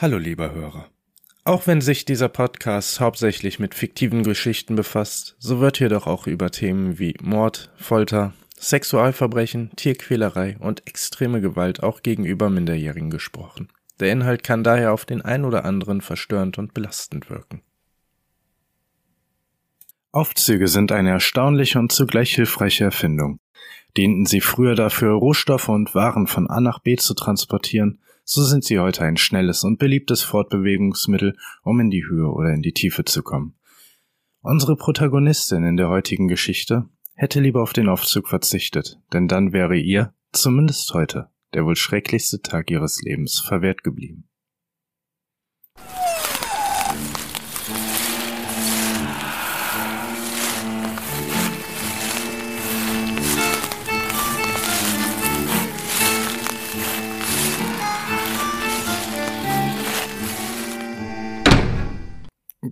Hallo lieber Hörer. Auch wenn sich dieser Podcast hauptsächlich mit fiktiven Geschichten befasst, so wird hier doch auch über Themen wie Mord, Folter, Sexualverbrechen, Tierquälerei und extreme Gewalt auch gegenüber Minderjährigen gesprochen. Der Inhalt kann daher auf den ein oder anderen verstörend und belastend wirken. Aufzüge sind eine erstaunliche und zugleich hilfreiche Erfindung. Dienten sie früher dafür, Rohstoffe und Waren von A nach B zu transportieren, so sind sie heute ein schnelles und beliebtes Fortbewegungsmittel, um in die Höhe oder in die Tiefe zu kommen. Unsere Protagonistin in der heutigen Geschichte hätte lieber auf den Aufzug verzichtet, denn dann wäre ihr, zumindest heute, der wohl schrecklichste Tag ihres Lebens verwehrt geblieben.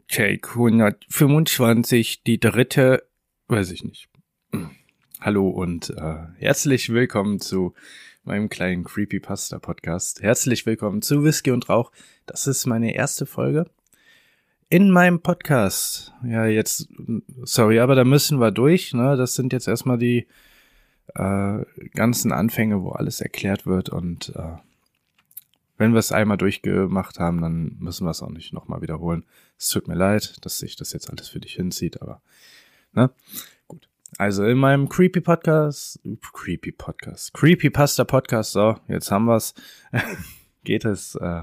Take 125, die dritte, weiß ich nicht. Hallo und äh, herzlich willkommen zu meinem kleinen Creepypasta Podcast. Herzlich willkommen zu Whisky und Rauch. Das ist meine erste Folge in meinem Podcast. Ja, jetzt, sorry, aber da müssen wir durch. Ne? Das sind jetzt erstmal die äh, ganzen Anfänge, wo alles erklärt wird und äh, wenn wir es einmal durchgemacht haben, dann müssen wir es auch nicht nochmal wiederholen. Es tut mir leid, dass sich das jetzt alles für dich hinzieht, aber ne? Gut. Also in meinem Creepy Podcast, Creepy Podcast, Creepy Pasta Podcast, so, jetzt haben wir's, geht es äh,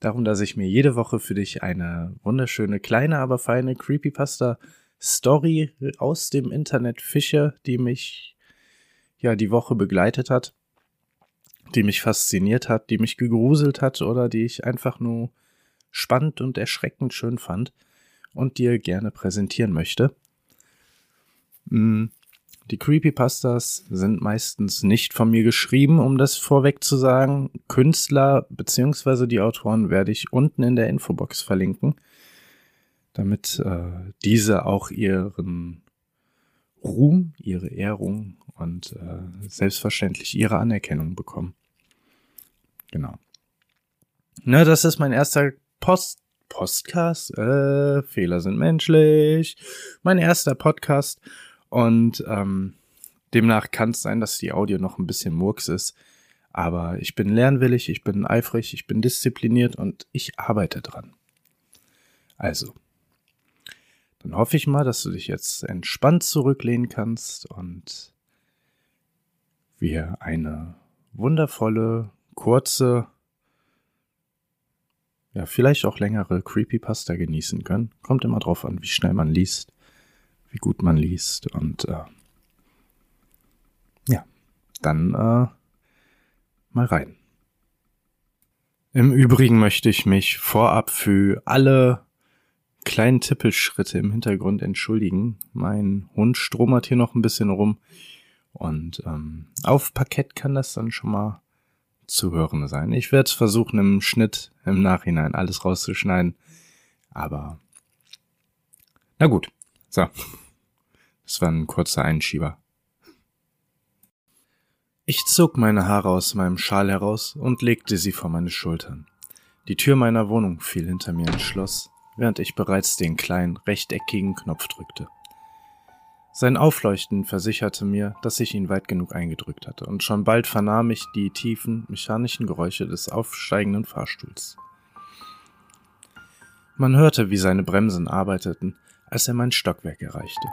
darum, dass ich mir jede Woche für dich eine wunderschöne, kleine, aber feine Creepypasta Story aus dem Internet fische, die mich ja die Woche begleitet hat die mich fasziniert hat, die mich gegruselt hat oder die ich einfach nur spannend und erschreckend schön fand und dir gerne präsentieren möchte. Mm, die Creepypastas sind meistens nicht von mir geschrieben, um das vorweg zu sagen. Künstler bzw. die Autoren werde ich unten in der Infobox verlinken, damit äh, diese auch ihren Ruhm, ihre Ehrung und äh, selbstverständlich ihre Anerkennung bekommen. Genau. Na, das ist mein erster Post Podcast. Äh, Fehler sind menschlich. Mein erster Podcast. Und ähm, demnach kann es sein, dass die Audio noch ein bisschen murks ist. Aber ich bin lernwillig, ich bin eifrig, ich bin diszipliniert und ich arbeite dran. Also, dann hoffe ich mal, dass du dich jetzt entspannt zurücklehnen kannst und wir eine wundervolle kurze, ja, vielleicht auch längere Creepypasta genießen können. Kommt immer drauf an, wie schnell man liest, wie gut man liest und äh, ja, dann äh, mal rein. Im Übrigen möchte ich mich vorab für alle kleinen Tippelschritte im Hintergrund entschuldigen. Mein Hund stromert hier noch ein bisschen rum und ähm, auf Parkett kann das dann schon mal zu hören sein. Ich werde versuchen, im Schnitt im Nachhinein alles rauszuschneiden. Aber na gut. So. Das war ein kurzer Einschieber. Ich zog meine Haare aus meinem Schal heraus und legte sie vor meine Schultern. Die Tür meiner Wohnung fiel hinter mir ins Schloss, während ich bereits den kleinen, rechteckigen Knopf drückte. Sein Aufleuchten versicherte mir, dass ich ihn weit genug eingedrückt hatte, und schon bald vernahm ich die tiefen, mechanischen Geräusche des aufsteigenden Fahrstuhls. Man hörte, wie seine Bremsen arbeiteten, als er mein Stockwerk erreichte.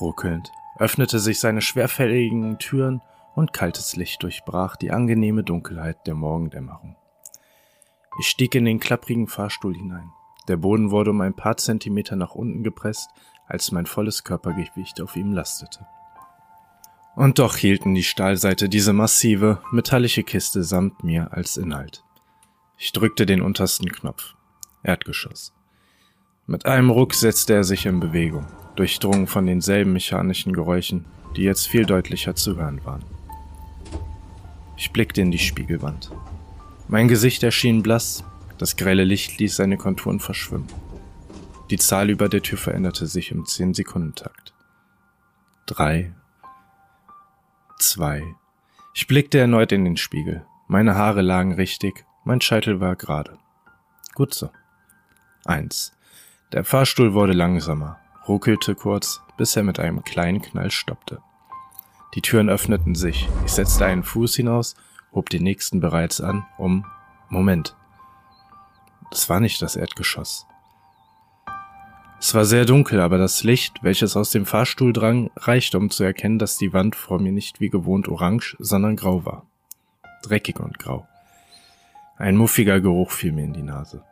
Ruckelnd öffnete sich seine schwerfälligen Türen und kaltes Licht durchbrach die angenehme Dunkelheit der Morgendämmerung. Ich stieg in den klapprigen Fahrstuhl hinein. Der Boden wurde um ein paar Zentimeter nach unten gepresst, als mein volles Körpergewicht auf ihm lastete. Und doch hielten die Stahlseite diese massive, metallische Kiste samt mir als Inhalt. Ich drückte den untersten Knopf. Erdgeschoss. Mit einem Ruck setzte er sich in Bewegung, durchdrungen von denselben mechanischen Geräuschen, die jetzt viel deutlicher zu hören waren. Ich blickte in die Spiegelwand. Mein Gesicht erschien blass, das grelle Licht ließ seine Konturen verschwimmen. Die Zahl über der Tür veränderte sich im 10-Sekunden-Takt. Drei. Zwei. Ich blickte erneut in den Spiegel. Meine Haare lagen richtig, mein Scheitel war gerade. Gut so. Eins. Der Fahrstuhl wurde langsamer, ruckelte kurz, bis er mit einem kleinen Knall stoppte. Die Türen öffneten sich. Ich setzte einen Fuß hinaus, hob den nächsten bereits an, um Moment. Das war nicht das Erdgeschoss. Es war sehr dunkel, aber das Licht, welches aus dem Fahrstuhl drang, reichte, um zu erkennen, dass die Wand vor mir nicht wie gewohnt orange, sondern grau war. Dreckig und grau. Ein muffiger Geruch fiel mir in die Nase.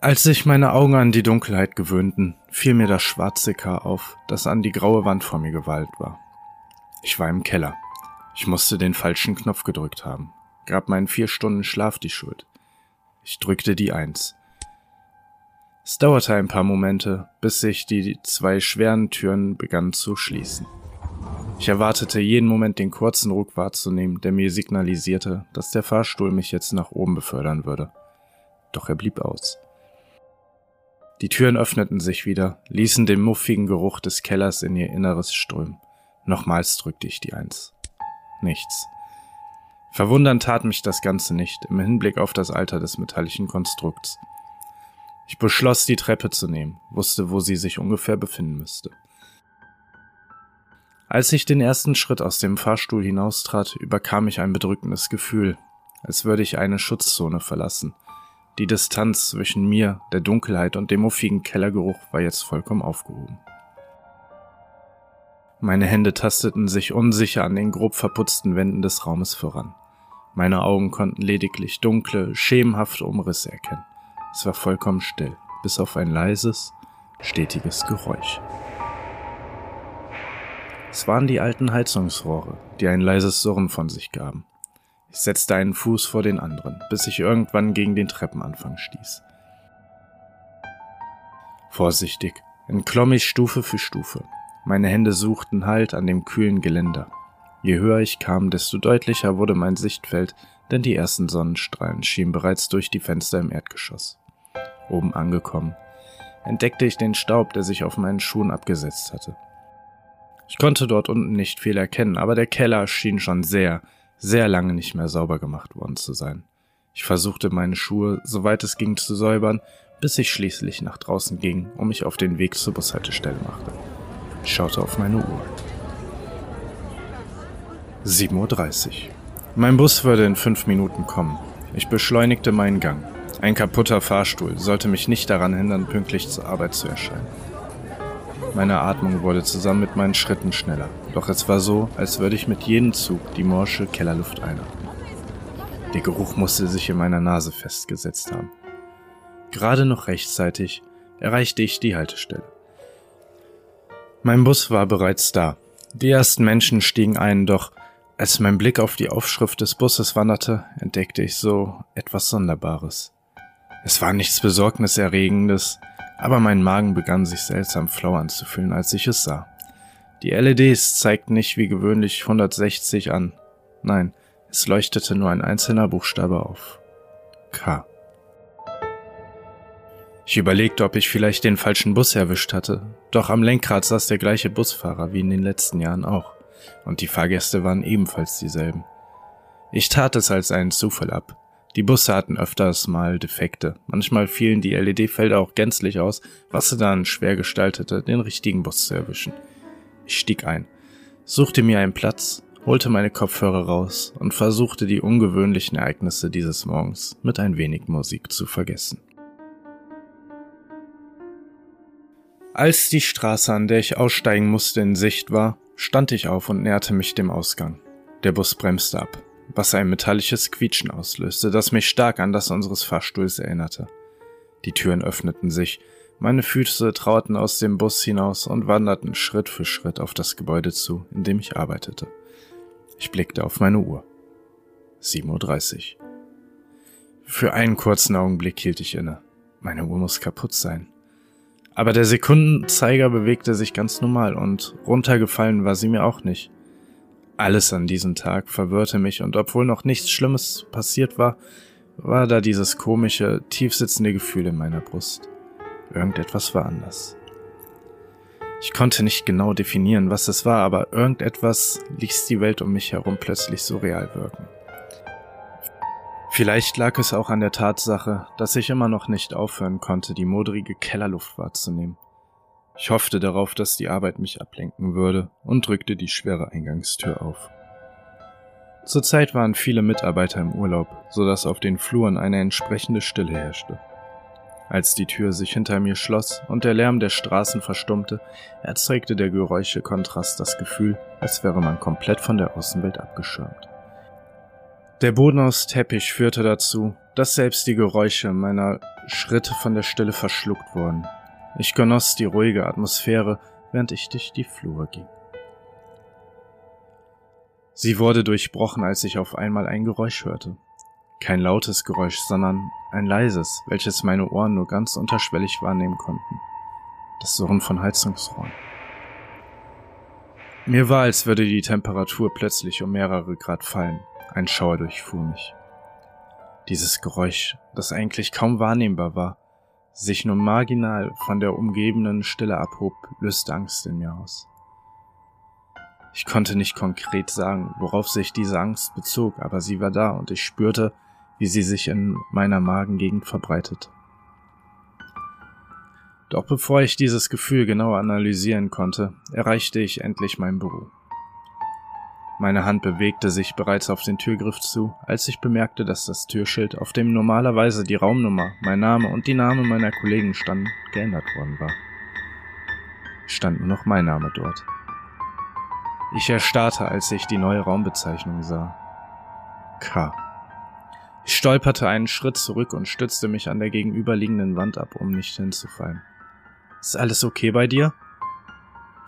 Als sich meine Augen an die Dunkelheit gewöhnten, fiel mir das schwarze K auf, das an die graue Wand vor mir gewalt war. Ich war im Keller. Ich musste den falschen Knopf gedrückt haben. Gab meinen vier Stunden Schlaf die Schuld. Ich drückte die Eins. Es dauerte ein paar Momente, bis sich die zwei schweren Türen begannen zu schließen. Ich erwartete jeden Moment den kurzen Ruck wahrzunehmen, der mir signalisierte, dass der Fahrstuhl mich jetzt nach oben befördern würde. Doch er blieb aus. Die Türen öffneten sich wieder, ließen den muffigen Geruch des Kellers in ihr Inneres strömen. Nochmals drückte ich die Eins. Nichts. Verwundern tat mich das Ganze nicht, im Hinblick auf das Alter des metallischen Konstrukts. Ich beschloss, die Treppe zu nehmen, wusste, wo sie sich ungefähr befinden müsste. Als ich den ersten Schritt aus dem Fahrstuhl hinaustrat, überkam ich ein bedrückendes Gefühl, als würde ich eine Schutzzone verlassen – die Distanz zwischen mir, der Dunkelheit und dem muffigen Kellergeruch war jetzt vollkommen aufgehoben. Meine Hände tasteten sich unsicher an den grob verputzten Wänden des Raumes voran. Meine Augen konnten lediglich dunkle, schemenhafte Umrisse erkennen. Es war vollkommen still, bis auf ein leises, stetiges Geräusch. Es waren die alten Heizungsrohre, die ein leises Surren von sich gaben. Ich setzte einen Fuß vor den anderen, bis ich irgendwann gegen den Treppenanfang stieß. Vorsichtig entklomm ich Stufe für Stufe. Meine Hände suchten Halt an dem kühlen Geländer. Je höher ich kam, desto deutlicher wurde mein Sichtfeld, denn die ersten Sonnenstrahlen schienen bereits durch die Fenster im Erdgeschoss. Oben angekommen, entdeckte ich den Staub, der sich auf meinen Schuhen abgesetzt hatte. Ich konnte dort unten nicht viel erkennen, aber der Keller schien schon sehr, sehr lange nicht mehr sauber gemacht worden zu sein. Ich versuchte meine Schuhe, soweit es ging, zu säubern, bis ich schließlich nach draußen ging und mich auf den Weg zur Bushaltestelle machte. Ich schaute auf meine Uhr. 7.30 Uhr. Mein Bus würde in fünf Minuten kommen. Ich beschleunigte meinen Gang. Ein kaputter Fahrstuhl sollte mich nicht daran hindern, pünktlich zur Arbeit zu erscheinen. Meine Atmung wurde zusammen mit meinen Schritten schneller, doch es war so, als würde ich mit jedem Zug die morsche Kellerluft einatmen. Der Geruch musste sich in meiner Nase festgesetzt haben. Gerade noch rechtzeitig erreichte ich die Haltestelle. Mein Bus war bereits da. Die ersten Menschen stiegen ein, doch als mein Blick auf die Aufschrift des Busses wanderte, entdeckte ich so etwas Sonderbares. Es war nichts Besorgniserregendes, aber mein Magen begann sich seltsam flau anzufühlen, als ich es sah. Die LEDs zeigten nicht wie gewöhnlich 160 an. Nein, es leuchtete nur ein einzelner Buchstabe auf. K. Ich überlegte, ob ich vielleicht den falschen Bus erwischt hatte, doch am Lenkrad saß der gleiche Busfahrer wie in den letzten Jahren auch, und die Fahrgäste waren ebenfalls dieselben. Ich tat es als einen Zufall ab, die Busse hatten öfters mal Defekte. Manchmal fielen die LED-Felder auch gänzlich aus, was es dann schwer gestaltete, den richtigen Bus zu erwischen. Ich stieg ein, suchte mir einen Platz, holte meine Kopfhörer raus und versuchte die ungewöhnlichen Ereignisse dieses Morgens mit ein wenig Musik zu vergessen. Als die Straße, an der ich aussteigen musste, in Sicht war, stand ich auf und näherte mich dem Ausgang. Der Bus bremste ab was ein metallisches Quietschen auslöste, das mich stark an das unseres Fahrstuhls erinnerte. Die Türen öffneten sich, meine Füße trauten aus dem Bus hinaus und wanderten Schritt für Schritt auf das Gebäude zu, in dem ich arbeitete. Ich blickte auf meine Uhr. 7.30 Uhr. Für einen kurzen Augenblick hielt ich inne. Meine Uhr muss kaputt sein. Aber der Sekundenzeiger bewegte sich ganz normal und runtergefallen war sie mir auch nicht. Alles an diesem Tag verwirrte mich und obwohl noch nichts Schlimmes passiert war, war da dieses komische, tiefsitzende Gefühl in meiner Brust. Irgendetwas war anders. Ich konnte nicht genau definieren, was es war, aber irgendetwas ließ die Welt um mich herum plötzlich so real wirken. Vielleicht lag es auch an der Tatsache, dass ich immer noch nicht aufhören konnte, die modrige Kellerluft wahrzunehmen. Ich hoffte darauf, dass die Arbeit mich ablenken würde und drückte die schwere Eingangstür auf. Zurzeit waren viele Mitarbeiter im Urlaub, so dass auf den Fluren eine entsprechende Stille herrschte. Als die Tür sich hinter mir schloss und der Lärm der Straßen verstummte, erzeugte der Geräuschekontrast das Gefühl, als wäre man komplett von der Außenwelt abgeschirmt. Der Boden aus Teppich führte dazu, dass selbst die Geräusche meiner Schritte von der Stille verschluckt wurden. Ich genoss die ruhige Atmosphäre, während ich durch die Flur ging. Sie wurde durchbrochen, als ich auf einmal ein Geräusch hörte. Kein lautes Geräusch, sondern ein leises, welches meine Ohren nur ganz unterschwellig wahrnehmen konnten. Das Surren von Heizungsrohren. Mir war, als würde die Temperatur plötzlich um mehrere Grad fallen. Ein Schauer durchfuhr mich. Dieses Geräusch, das eigentlich kaum wahrnehmbar war, sich nur marginal von der umgebenden Stille abhob, löste Angst in mir aus. Ich konnte nicht konkret sagen, worauf sich diese Angst bezog, aber sie war da und ich spürte, wie sie sich in meiner Magengegend verbreitet. Doch bevor ich dieses Gefühl genauer analysieren konnte, erreichte ich endlich mein Büro. Meine Hand bewegte sich bereits auf den Türgriff zu, als ich bemerkte, dass das Türschild, auf dem normalerweise die Raumnummer, mein Name und die Name meiner Kollegen standen, geändert worden war. Stand nur noch mein Name dort. Ich erstarrte, als ich die neue Raumbezeichnung sah. K. Ich stolperte einen Schritt zurück und stützte mich an der gegenüberliegenden Wand ab, um nicht hinzufallen. Ist alles okay bei dir?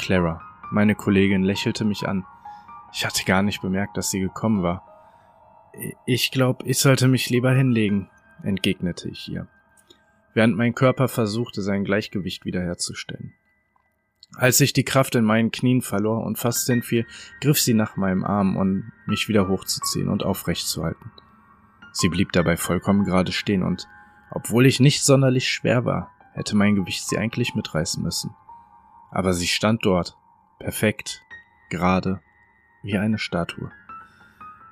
Clara, meine Kollegin, lächelte mich an. Ich hatte gar nicht bemerkt, dass sie gekommen war. Ich glaube, ich sollte mich lieber hinlegen, entgegnete ich ihr, während mein Körper versuchte, sein Gleichgewicht wiederherzustellen. Als ich die Kraft in meinen Knien verlor und fast hinfiel, griff sie nach meinem Arm, um mich wieder hochzuziehen und aufrecht zu halten. Sie blieb dabei vollkommen gerade stehen und, obwohl ich nicht sonderlich schwer war, hätte mein Gewicht sie eigentlich mitreißen müssen. Aber sie stand dort, perfekt, gerade, wie eine Statue.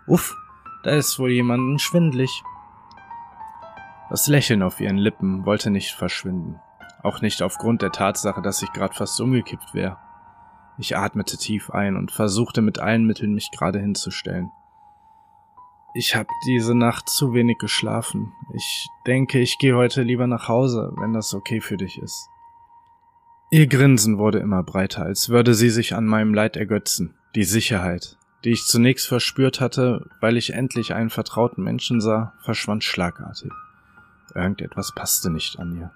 Uff, da ist wohl jemanden schwindlig. Das Lächeln auf ihren Lippen wollte nicht verschwinden, auch nicht aufgrund der Tatsache, dass ich gerade fast umgekippt wäre. Ich atmete tief ein und versuchte mit allen Mitteln mich gerade hinzustellen. Ich habe diese Nacht zu wenig geschlafen. Ich denke, ich gehe heute lieber nach Hause, wenn das okay für dich ist. Ihr Grinsen wurde immer breiter, als würde sie sich an meinem Leid ergötzen. Die Sicherheit, die ich zunächst verspürt hatte, weil ich endlich einen vertrauten Menschen sah, verschwand schlagartig. Irgendetwas passte nicht an ihr.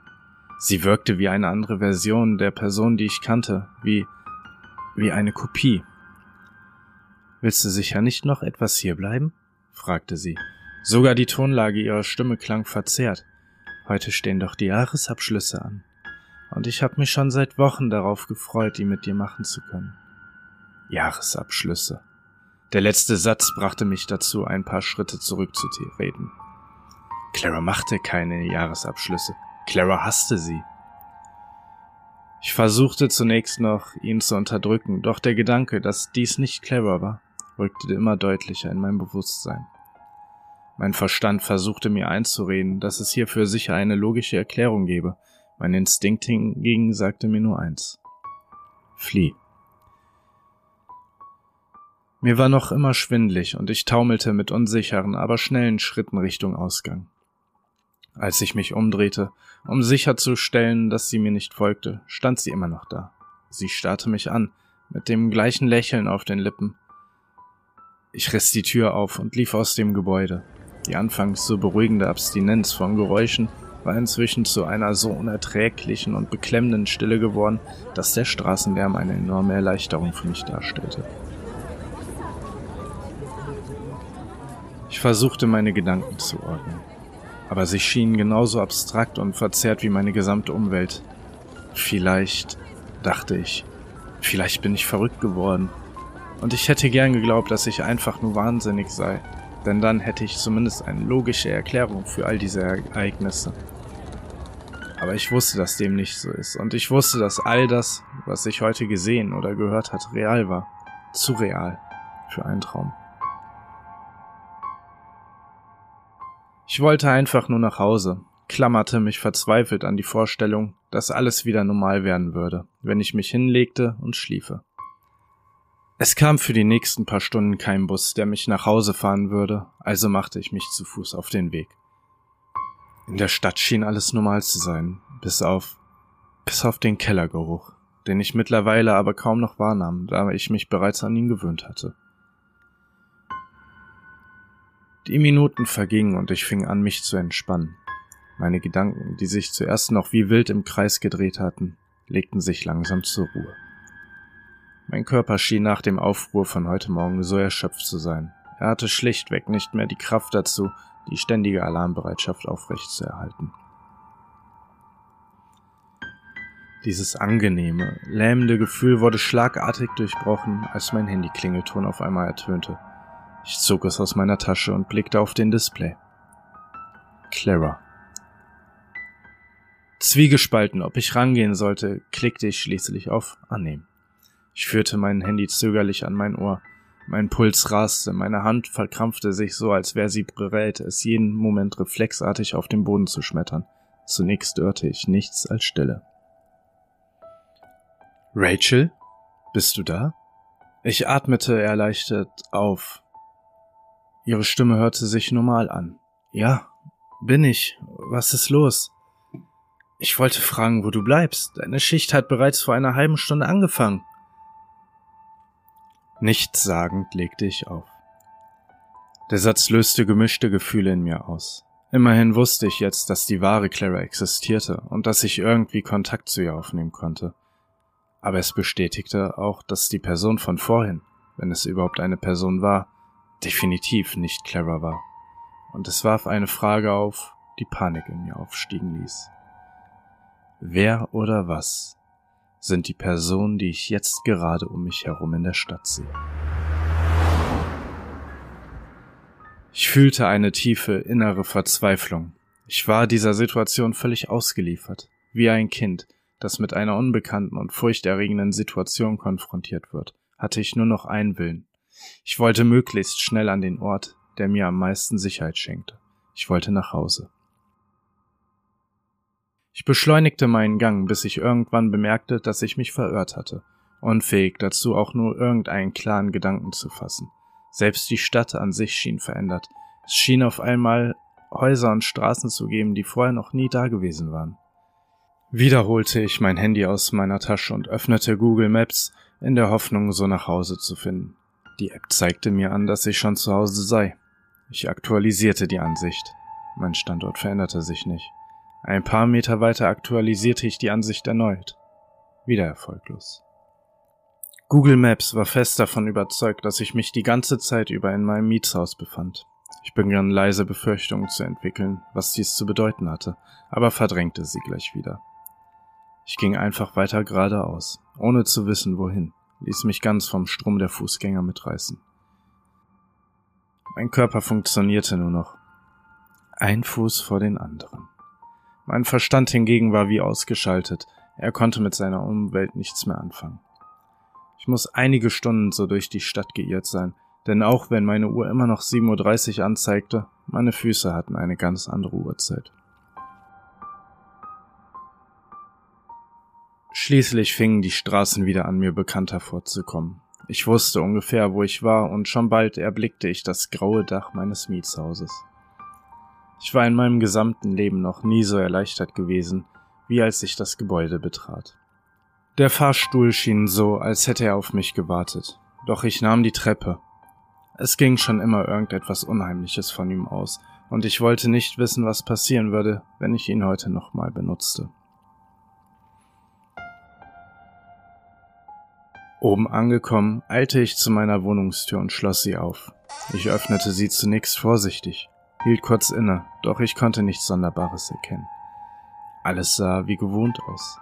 Sie wirkte wie eine andere Version der Person, die ich kannte, wie, wie eine Kopie. Willst du sicher nicht noch etwas hierbleiben? fragte sie. Sogar die Tonlage ihrer Stimme klang verzerrt. Heute stehen doch die Jahresabschlüsse an. Und ich habe mich schon seit Wochen darauf gefreut, die mit dir machen zu können. Jahresabschlüsse. Der letzte Satz brachte mich dazu, ein paar Schritte zurückzutreten. Clara machte keine Jahresabschlüsse. Clara hasste sie. Ich versuchte zunächst noch, ihn zu unterdrücken, doch der Gedanke, dass dies nicht Clara war, rückte immer deutlicher in mein Bewusstsein. Mein Verstand versuchte mir einzureden, dass es hierfür sicher eine logische Erklärung gebe. Mein Instinkt hingegen sagte mir nur eins. Flieh. Mir war noch immer schwindlig und ich taumelte mit unsicheren, aber schnellen Schritten Richtung Ausgang. Als ich mich umdrehte, um sicherzustellen, dass sie mir nicht folgte, stand sie immer noch da. Sie starrte mich an, mit dem gleichen Lächeln auf den Lippen, ich riss die Tür auf und lief aus dem Gebäude. Die anfangs so beruhigende Abstinenz von Geräuschen war inzwischen zu einer so unerträglichen und beklemmenden Stille geworden, dass der Straßenlärm eine enorme Erleichterung für mich darstellte. Ich versuchte meine Gedanken zu ordnen, aber sie schienen genauso abstrakt und verzerrt wie meine gesamte Umwelt. Vielleicht, dachte ich, vielleicht bin ich verrückt geworden und ich hätte gern geglaubt, dass ich einfach nur wahnsinnig sei, denn dann hätte ich zumindest eine logische Erklärung für all diese Ereignisse. Aber ich wusste, dass dem nicht so ist, und ich wusste, dass all das, was ich heute gesehen oder gehört hat, real war. Zu real für einen Traum. Ich wollte einfach nur nach Hause, klammerte mich verzweifelt an die Vorstellung, dass alles wieder normal werden würde, wenn ich mich hinlegte und schliefe. Es kam für die nächsten paar Stunden kein Bus, der mich nach Hause fahren würde, also machte ich mich zu Fuß auf den Weg. In der Stadt schien alles normal zu sein, bis auf, bis auf den Kellergeruch, den ich mittlerweile aber kaum noch wahrnahm, da ich mich bereits an ihn gewöhnt hatte. Die Minuten vergingen und ich fing an, mich zu entspannen. Meine Gedanken, die sich zuerst noch wie wild im Kreis gedreht hatten, legten sich langsam zur Ruhe. Mein Körper schien nach dem Aufruhr von heute Morgen so erschöpft zu sein. Er hatte schlichtweg nicht mehr die Kraft dazu, die ständige Alarmbereitschaft aufrechtzuerhalten. Dieses angenehme, lähmende Gefühl wurde schlagartig durchbrochen, als mein Handyklingelton auf einmal ertönte. Ich zog es aus meiner Tasche und blickte auf den Display. Clara. Zwiegespalten, ob ich rangehen sollte, klickte ich schließlich auf Annehmen. Ich führte mein Handy zögerlich an mein Ohr. Mein Puls raste, meine Hand verkrampfte sich so, als wäre sie bereit, es jeden Moment reflexartig auf den Boden zu schmettern. Zunächst hörte ich nichts als Stille. Rachel? Bist du da? Ich atmete erleichtert auf. Ihre Stimme hörte sich normal an. Ja, bin ich. Was ist los? Ich wollte fragen, wo du bleibst. Deine Schicht hat bereits vor einer halben Stunde angefangen. Nichtssagend legte ich auf. Der Satz löste gemischte Gefühle in mir aus. Immerhin wusste ich jetzt, dass die wahre Clara existierte und dass ich irgendwie Kontakt zu ihr aufnehmen konnte. Aber es bestätigte auch, dass die Person von vorhin, wenn es überhaupt eine Person war, definitiv nicht Clara war. Und es warf eine Frage auf, die Panik in mir aufstiegen ließ. Wer oder was sind die Personen, die ich jetzt gerade um mich herum in der Stadt sehe. Ich fühlte eine tiefe innere Verzweiflung. Ich war dieser Situation völlig ausgeliefert, wie ein Kind, das mit einer unbekannten und furchterregenden Situation konfrontiert wird, hatte ich nur noch einen Willen. Ich wollte möglichst schnell an den Ort, der mir am meisten Sicherheit schenkte. Ich wollte nach Hause. Ich beschleunigte meinen Gang, bis ich irgendwann bemerkte, dass ich mich verirrt hatte, unfähig dazu auch nur irgendeinen klaren Gedanken zu fassen. Selbst die Stadt an sich schien verändert. Es schien auf einmal Häuser und Straßen zu geben, die vorher noch nie da gewesen waren. Wieder holte ich mein Handy aus meiner Tasche und öffnete Google Maps in der Hoffnung, so nach Hause zu finden. Die App zeigte mir an, dass ich schon zu Hause sei. Ich aktualisierte die Ansicht. Mein Standort veränderte sich nicht. Ein paar Meter weiter aktualisierte ich die Ansicht erneut. Wieder erfolglos. Google Maps war fest davon überzeugt, dass ich mich die ganze Zeit über in meinem Mietshaus befand. Ich begann leise Befürchtungen zu entwickeln, was dies zu bedeuten hatte, aber verdrängte sie gleich wieder. Ich ging einfach weiter geradeaus, ohne zu wissen wohin, ließ mich ganz vom Strom der Fußgänger mitreißen. Mein Körper funktionierte nur noch. Ein Fuß vor den anderen. Mein Verstand hingegen war wie ausgeschaltet. Er konnte mit seiner Umwelt nichts mehr anfangen. Ich muss einige Stunden so durch die Stadt geirrt sein, denn auch wenn meine Uhr immer noch 7.30 Uhr anzeigte, meine Füße hatten eine ganz andere Uhrzeit. Schließlich fingen die Straßen wieder an mir bekannt hervorzukommen. Ich wusste ungefähr, wo ich war, und schon bald erblickte ich das graue Dach meines Mietshauses. Ich war in meinem gesamten Leben noch nie so erleichtert gewesen, wie als ich das Gebäude betrat. Der Fahrstuhl schien so, als hätte er auf mich gewartet, doch ich nahm die Treppe. Es ging schon immer irgendetwas Unheimliches von ihm aus, und ich wollte nicht wissen, was passieren würde, wenn ich ihn heute nochmal benutzte. Oben angekommen, eilte ich zu meiner Wohnungstür und schloss sie auf. Ich öffnete sie zunächst vorsichtig, hielt kurz inne, doch ich konnte nichts Sonderbares erkennen. Alles sah wie gewohnt aus.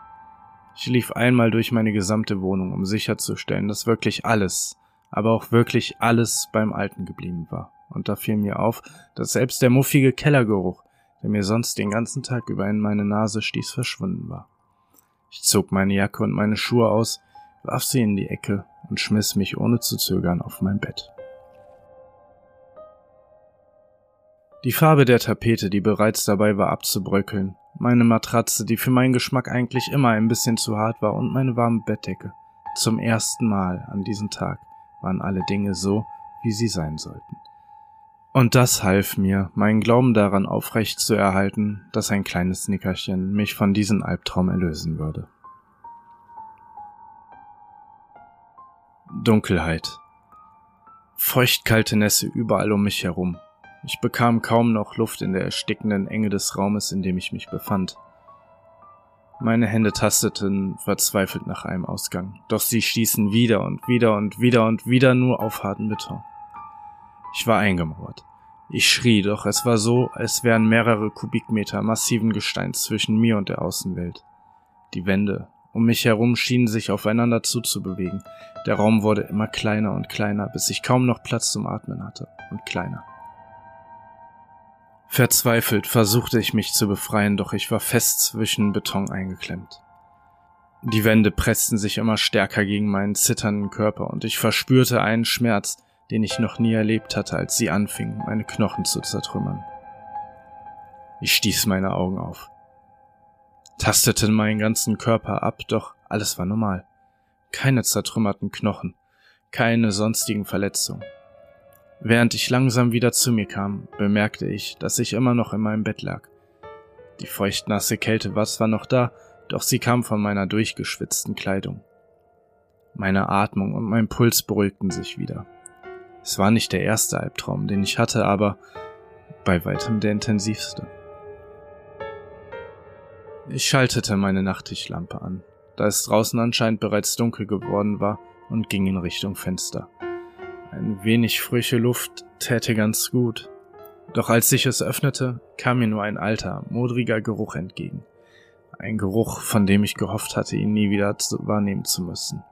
Ich lief einmal durch meine gesamte Wohnung, um sicherzustellen, dass wirklich alles, aber auch wirklich alles beim Alten geblieben war. Und da fiel mir auf, dass selbst der muffige Kellergeruch, der mir sonst den ganzen Tag über in meine Nase stieß, verschwunden war. Ich zog meine Jacke und meine Schuhe aus, warf sie in die Ecke und schmiss mich ohne zu zögern auf mein Bett. Die Farbe der Tapete, die bereits dabei war abzubröckeln, meine Matratze, die für meinen Geschmack eigentlich immer ein bisschen zu hart war, und meine warme Bettdecke. Zum ersten Mal an diesem Tag waren alle Dinge so, wie sie sein sollten. Und das half mir, meinen Glauben daran aufrecht zu erhalten, dass ein kleines Nickerchen mich von diesem Albtraum erlösen würde. Dunkelheit. Feuchtkalte Nässe überall um mich herum. Ich bekam kaum noch Luft in der erstickenden Enge des Raumes, in dem ich mich befand. Meine Hände tasteten verzweifelt nach einem Ausgang, doch sie stießen wieder und wieder und wieder und wieder nur auf harten Beton. Ich war eingemauert. Ich schrie, doch es war so, als wären mehrere Kubikmeter massiven Gesteins zwischen mir und der Außenwelt. Die Wände um mich herum schienen sich aufeinander zuzubewegen. Der Raum wurde immer kleiner und kleiner, bis ich kaum noch Platz zum Atmen hatte und kleiner. Verzweifelt versuchte ich mich zu befreien, doch ich war fest zwischen Beton eingeklemmt. Die Wände pressten sich immer stärker gegen meinen zitternden Körper und ich verspürte einen Schmerz, den ich noch nie erlebt hatte, als sie anfingen, meine Knochen zu zertrümmern. Ich stieß meine Augen auf, tastete meinen ganzen Körper ab, doch alles war normal. Keine zertrümmerten Knochen, keine sonstigen Verletzungen. Während ich langsam wieder zu mir kam, bemerkte ich, dass ich immer noch in meinem Bett lag. Die feuchtnasse Kälte war zwar noch da, doch sie kam von meiner durchgeschwitzten Kleidung. Meine Atmung und mein Puls beruhigten sich wieder. Es war nicht der erste Albtraum, den ich hatte, aber bei weitem der intensivste. Ich schaltete meine Nachttischlampe an, da es draußen anscheinend bereits dunkel geworden war, und ging in Richtung Fenster. Ein wenig frische Luft täte ganz gut. Doch als ich es öffnete, kam mir nur ein alter, modriger Geruch entgegen. Ein Geruch, von dem ich gehofft hatte, ihn nie wieder wahrnehmen zu müssen.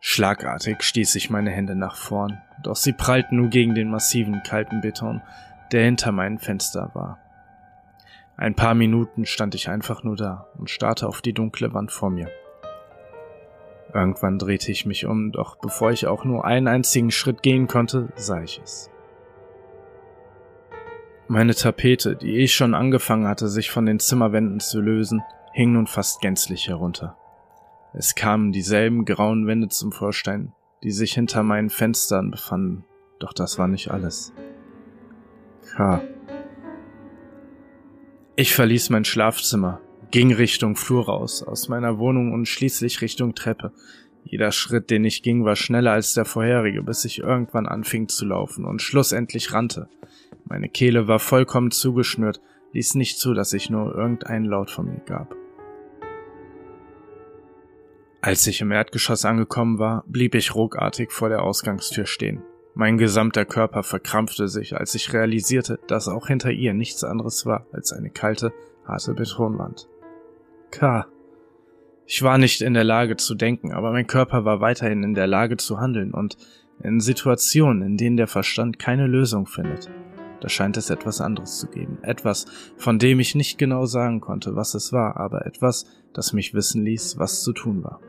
Schlagartig stieß ich meine Hände nach vorn, doch sie prallten nur gegen den massiven, kalten Beton, der hinter meinem Fenster war. Ein paar Minuten stand ich einfach nur da und starrte auf die dunkle Wand vor mir. Irgendwann drehte ich mich um, doch bevor ich auch nur einen einzigen Schritt gehen konnte, sah ich es. Meine Tapete, die ich schon angefangen hatte, sich von den Zimmerwänden zu lösen, hing nun fast gänzlich herunter. Es kamen dieselben grauen Wände zum Vorstein, die sich hinter meinen Fenstern befanden, doch das war nicht alles. K. Ich verließ mein Schlafzimmer, ging Richtung Flur raus, aus meiner Wohnung und schließlich Richtung Treppe. Jeder Schritt, den ich ging, war schneller als der vorherige, bis ich irgendwann anfing zu laufen und schlussendlich rannte. Meine Kehle war vollkommen zugeschnürt, ließ nicht zu, dass ich nur irgendeinen Laut von mir gab. Als ich im Erdgeschoss angekommen war, blieb ich ruckartig vor der Ausgangstür stehen. Mein gesamter Körper verkrampfte sich, als ich realisierte, dass auch hinter ihr nichts anderes war als eine kalte, harte Betonwand. K. Ich war nicht in der Lage zu denken, aber mein Körper war weiterhin in der Lage zu handeln und in Situationen, in denen der Verstand keine Lösung findet, da scheint es etwas anderes zu geben. Etwas, von dem ich nicht genau sagen konnte, was es war, aber etwas, das mich wissen ließ, was zu tun war.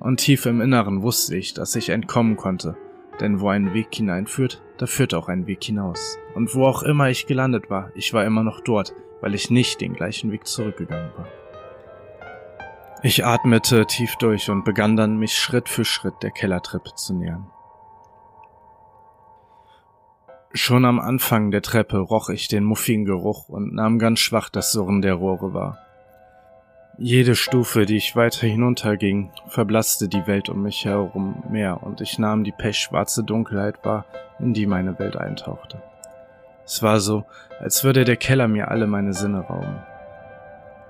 Und tief im Inneren wusste ich, dass ich entkommen konnte, denn wo ein Weg hineinführt, da führt auch ein Weg hinaus. Und wo auch immer ich gelandet war, ich war immer noch dort, weil ich nicht den gleichen Weg zurückgegangen war. Ich atmete tief durch und begann dann, mich Schritt für Schritt der Kellertreppe zu nähern. Schon am Anfang der Treppe roch ich den muffigen Geruch und nahm ganz schwach das Surren der Rohre wahr. Jede Stufe, die ich weiter hinunterging, verblasste die Welt um mich herum mehr und ich nahm die pechschwarze Dunkelheit wahr, in die meine Welt eintauchte. Es war so, als würde der Keller mir alle meine Sinne rauben.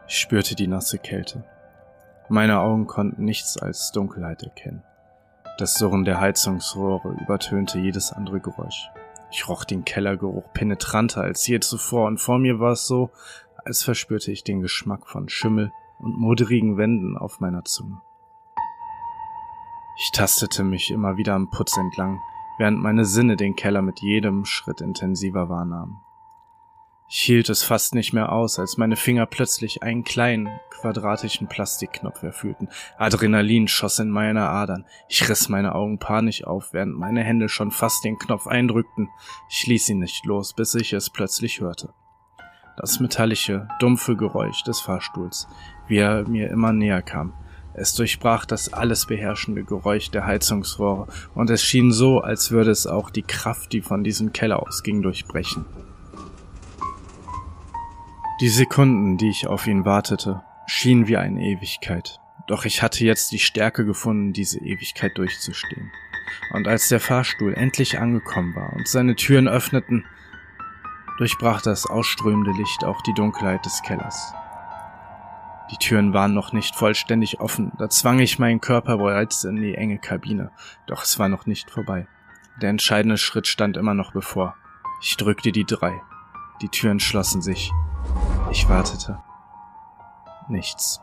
Ich spürte die nasse Kälte. Meine Augen konnten nichts als Dunkelheit erkennen. Das Surren der Heizungsrohre übertönte jedes andere Geräusch. Ich roch den Kellergeruch penetranter als je zuvor und vor mir war es so, als verspürte ich den Geschmack von Schimmel und moderigen Wänden auf meiner Zunge. Ich tastete mich immer wieder am Putz entlang, während meine Sinne den Keller mit jedem Schritt intensiver wahrnahmen. Ich hielt es fast nicht mehr aus, als meine Finger plötzlich einen kleinen, quadratischen Plastikknopf erfüllten. Adrenalin schoss in meine Adern. Ich riss meine Augen panisch auf, während meine Hände schon fast den Knopf eindrückten. Ich ließ ihn nicht los, bis ich es plötzlich hörte. Das metallische, dumpfe Geräusch des Fahrstuhls, wie er mir immer näher kam. Es durchbrach das alles beherrschende Geräusch der Heizungsrohre, und es schien so, als würde es auch die Kraft, die von diesem Keller ausging, durchbrechen. Die Sekunden, die ich auf ihn wartete, schienen wie eine Ewigkeit. Doch ich hatte jetzt die Stärke gefunden, diese Ewigkeit durchzustehen. Und als der Fahrstuhl endlich angekommen war und seine Türen öffneten, durchbrach das ausströmende Licht auch die Dunkelheit des Kellers. Die Türen waren noch nicht vollständig offen, da zwang ich meinen Körper bereits in die enge Kabine, doch es war noch nicht vorbei. Der entscheidende Schritt stand immer noch bevor. Ich drückte die drei. Die Türen schlossen sich. Ich wartete. Nichts.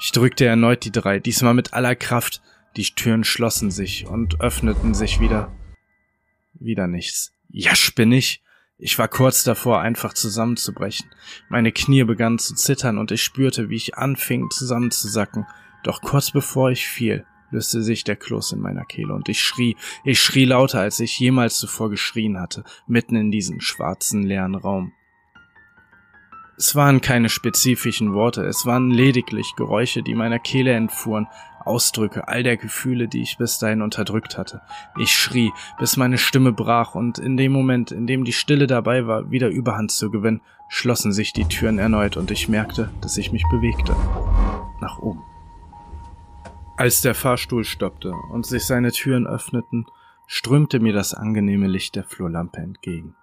Ich drückte erneut die drei, diesmal mit aller Kraft. Die Türen schlossen sich und öffneten sich wieder. Wieder nichts. Ja, spinnig. Ich war kurz davor, einfach zusammenzubrechen. Meine Knie begannen zu zittern und ich spürte, wie ich anfing zusammenzusacken. Doch kurz bevor ich fiel, löste sich der Kloß in meiner Kehle und ich schrie, ich schrie lauter, als ich jemals zuvor geschrien hatte, mitten in diesem schwarzen, leeren Raum. Es waren keine spezifischen Worte, es waren lediglich Geräusche, die meiner Kehle entfuhren, Ausdrücke all der Gefühle, die ich bis dahin unterdrückt hatte. Ich schrie, bis meine Stimme brach, und in dem Moment, in dem die Stille dabei war, wieder Überhand zu gewinnen, schlossen sich die Türen erneut und ich merkte, dass ich mich bewegte. Nach oben. Als der Fahrstuhl stoppte und sich seine Türen öffneten, strömte mir das angenehme Licht der Flurlampe entgegen.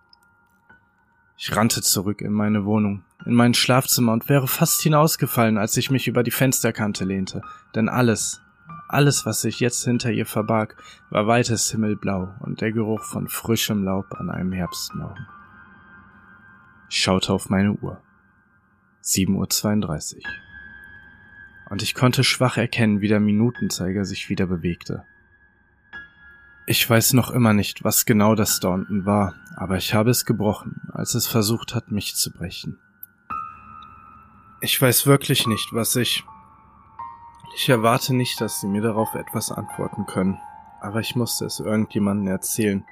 Ich rannte zurück in meine Wohnung, in mein Schlafzimmer und wäre fast hinausgefallen, als ich mich über die Fensterkante lehnte, denn alles, alles, was sich jetzt hinter ihr verbarg, war weites Himmelblau und der Geruch von frischem Laub an einem Herbstmorgen. Ich schaute auf meine Uhr. 7.32 Uhr. Und ich konnte schwach erkennen, wie der Minutenzeiger sich wieder bewegte. Ich weiß noch immer nicht, was genau das da unten war, aber ich habe es gebrochen, als es versucht hat, mich zu brechen. Ich weiß wirklich nicht, was ich. Ich erwarte nicht, dass Sie mir darauf etwas antworten können, aber ich musste es irgendjemandem erzählen.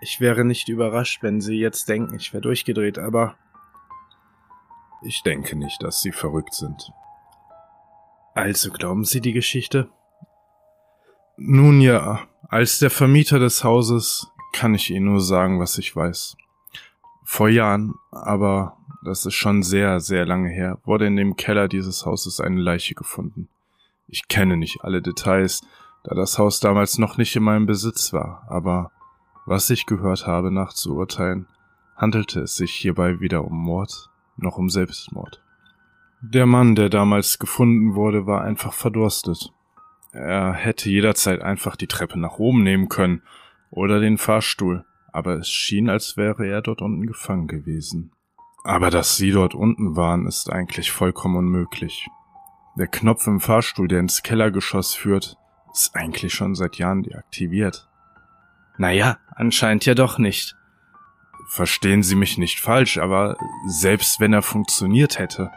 Ich wäre nicht überrascht, wenn Sie jetzt denken, ich wäre durchgedreht, aber. Ich denke nicht, dass Sie verrückt sind. Also glauben Sie die Geschichte? Nun ja, als der Vermieter des Hauses kann ich Ihnen nur sagen, was ich weiß. Vor Jahren, aber das ist schon sehr, sehr lange her, wurde in dem Keller dieses Hauses eine Leiche gefunden. Ich kenne nicht alle Details, da das Haus damals noch nicht in meinem Besitz war, aber was ich gehört habe nachzuurteilen, handelte es sich hierbei weder um Mord noch um Selbstmord. Der Mann, der damals gefunden wurde, war einfach verdurstet er hätte jederzeit einfach die Treppe nach oben nehmen können oder den Fahrstuhl, aber es schien, als wäre er dort unten gefangen gewesen. Aber dass sie dort unten waren, ist eigentlich vollkommen unmöglich. Der Knopf im Fahrstuhl, der ins Kellergeschoss führt, ist eigentlich schon seit Jahren deaktiviert. Naja, anscheinend ja doch nicht. Verstehen Sie mich nicht falsch, aber selbst wenn er funktioniert hätte,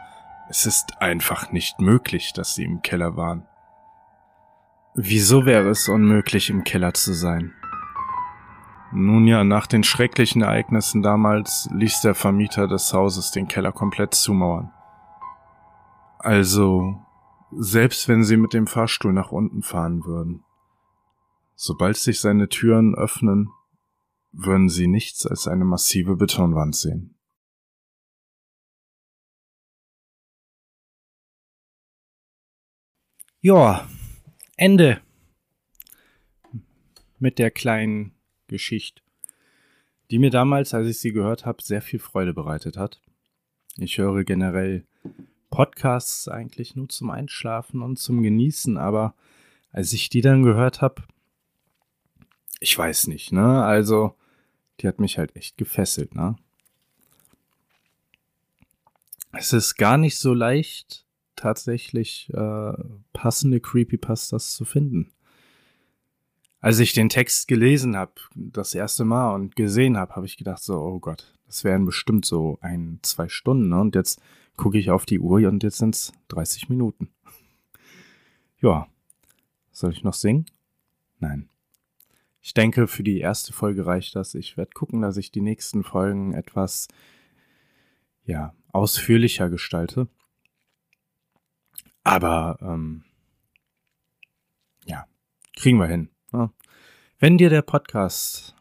es ist einfach nicht möglich, dass Sie im Keller waren. Wieso wäre es unmöglich, im Keller zu sein? Nun ja, nach den schrecklichen Ereignissen damals ließ der Vermieter des Hauses den Keller komplett zumauern. Also, selbst wenn sie mit dem Fahrstuhl nach unten fahren würden, sobald sich seine Türen öffnen, würden sie nichts als eine massive Betonwand sehen. Ja, Ende mit der kleinen Geschichte, die mir damals, als ich sie gehört habe, sehr viel Freude bereitet hat. Ich höre generell Podcasts eigentlich nur zum Einschlafen und zum Genießen, aber als ich die dann gehört habe, ich weiß nicht, ne? Also, die hat mich halt echt gefesselt, ne? Es ist gar nicht so leicht, tatsächlich äh, passende Creepypastas zu finden. als ich den Text gelesen habe, das erste Mal und gesehen habe, habe ich gedacht so, oh Gott, das wären bestimmt so ein, zwei Stunden. Ne? Und jetzt gucke ich auf die Uhr und jetzt sind's 30 Minuten. ja, soll ich noch singen? Nein. Ich denke, für die erste Folge reicht das. Ich werde gucken, dass ich die nächsten Folgen etwas, ja, ausführlicher gestalte. Aber, ähm, ja, kriegen wir hin. Ja. Wenn dir der Podcast,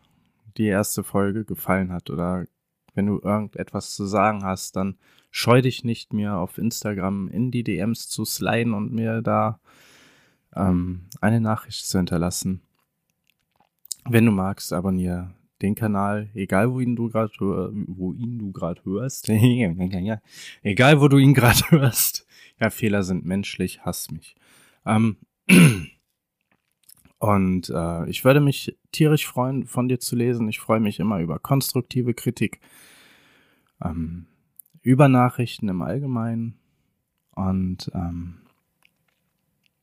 die erste Folge gefallen hat oder wenn du irgendetwas zu sagen hast, dann scheu dich nicht, mir auf Instagram in die DMs zu sliden und mir da ähm, eine Nachricht zu hinterlassen. Wenn du magst, abonniere den Kanal, egal wo ihn du gerade wo ihn du gerade hörst. egal wo du ihn gerade hörst. Ja, Fehler sind menschlich, hass mich. Ähm, und äh, ich würde mich tierisch freuen, von dir zu lesen. Ich freue mich immer über konstruktive Kritik, ähm, über Nachrichten im Allgemeinen. Und ähm,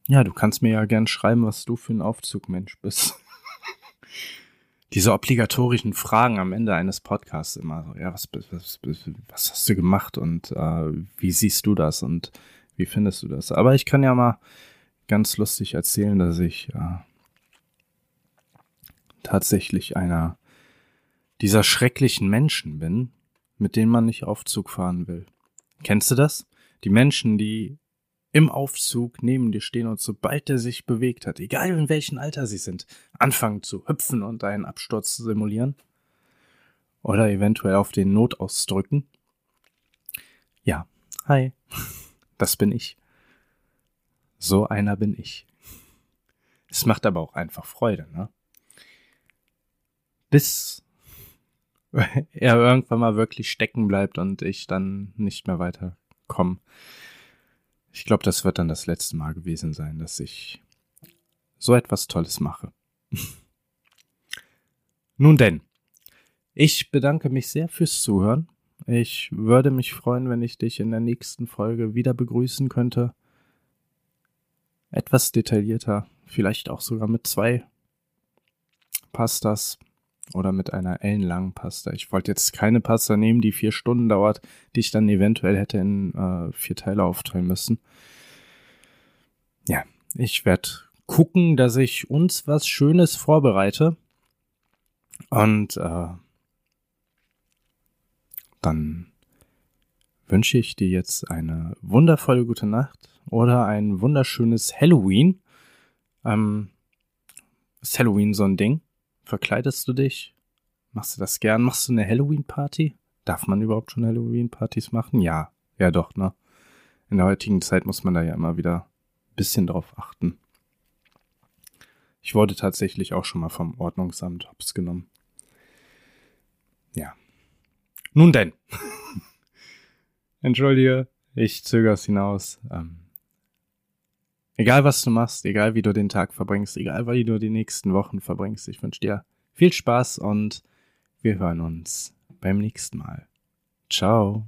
ja, du kannst mir ja gern schreiben, was du für ein Aufzugmensch bist. Diese obligatorischen Fragen am Ende eines Podcasts immer so, ja, was, was, was hast du gemacht und äh, wie siehst du das und wie findest du das? Aber ich kann ja mal ganz lustig erzählen, dass ich äh, tatsächlich einer dieser schrecklichen Menschen bin, mit denen man nicht Aufzug fahren will. Kennst du das? Die Menschen, die im Aufzug neben dir stehen und sobald er sich bewegt hat, egal in welchem Alter sie sind, anfangen zu hüpfen und einen Absturz zu simulieren. Oder eventuell auf den Notaus drücken. Ja, hi, das bin ich. So einer bin ich. Es macht aber auch einfach Freude, ne? bis er irgendwann mal wirklich stecken bleibt und ich dann nicht mehr weiterkomme. Ich glaube, das wird dann das letzte Mal gewesen sein, dass ich so etwas Tolles mache. Nun denn, ich bedanke mich sehr fürs Zuhören. Ich würde mich freuen, wenn ich dich in der nächsten Folge wieder begrüßen könnte. Etwas detaillierter, vielleicht auch sogar mit zwei Pastas, oder mit einer ellenlangen Pasta. Ich wollte jetzt keine Pasta nehmen, die vier Stunden dauert, die ich dann eventuell hätte in äh, vier Teile aufteilen müssen. Ja, ich werde gucken, dass ich uns was Schönes vorbereite. Und äh, dann wünsche ich dir jetzt eine wundervolle gute Nacht oder ein wunderschönes Halloween. Ähm, ist Halloween so ein Ding? Verkleidest du dich? Machst du das gern? Machst du eine Halloween-Party? Darf man überhaupt schon Halloween-Partys machen? Ja, ja doch, ne? In der heutigen Zeit muss man da ja immer wieder ein bisschen drauf achten. Ich wurde tatsächlich auch schon mal vom Ordnungsamt hops genommen. Ja. Nun denn. Entschuldige, ich zögere es hinaus. Ähm, Egal was du machst, egal wie du den Tag verbringst, egal wie du die nächsten Wochen verbringst, ich wünsche dir viel Spaß und wir hören uns beim nächsten Mal. Ciao.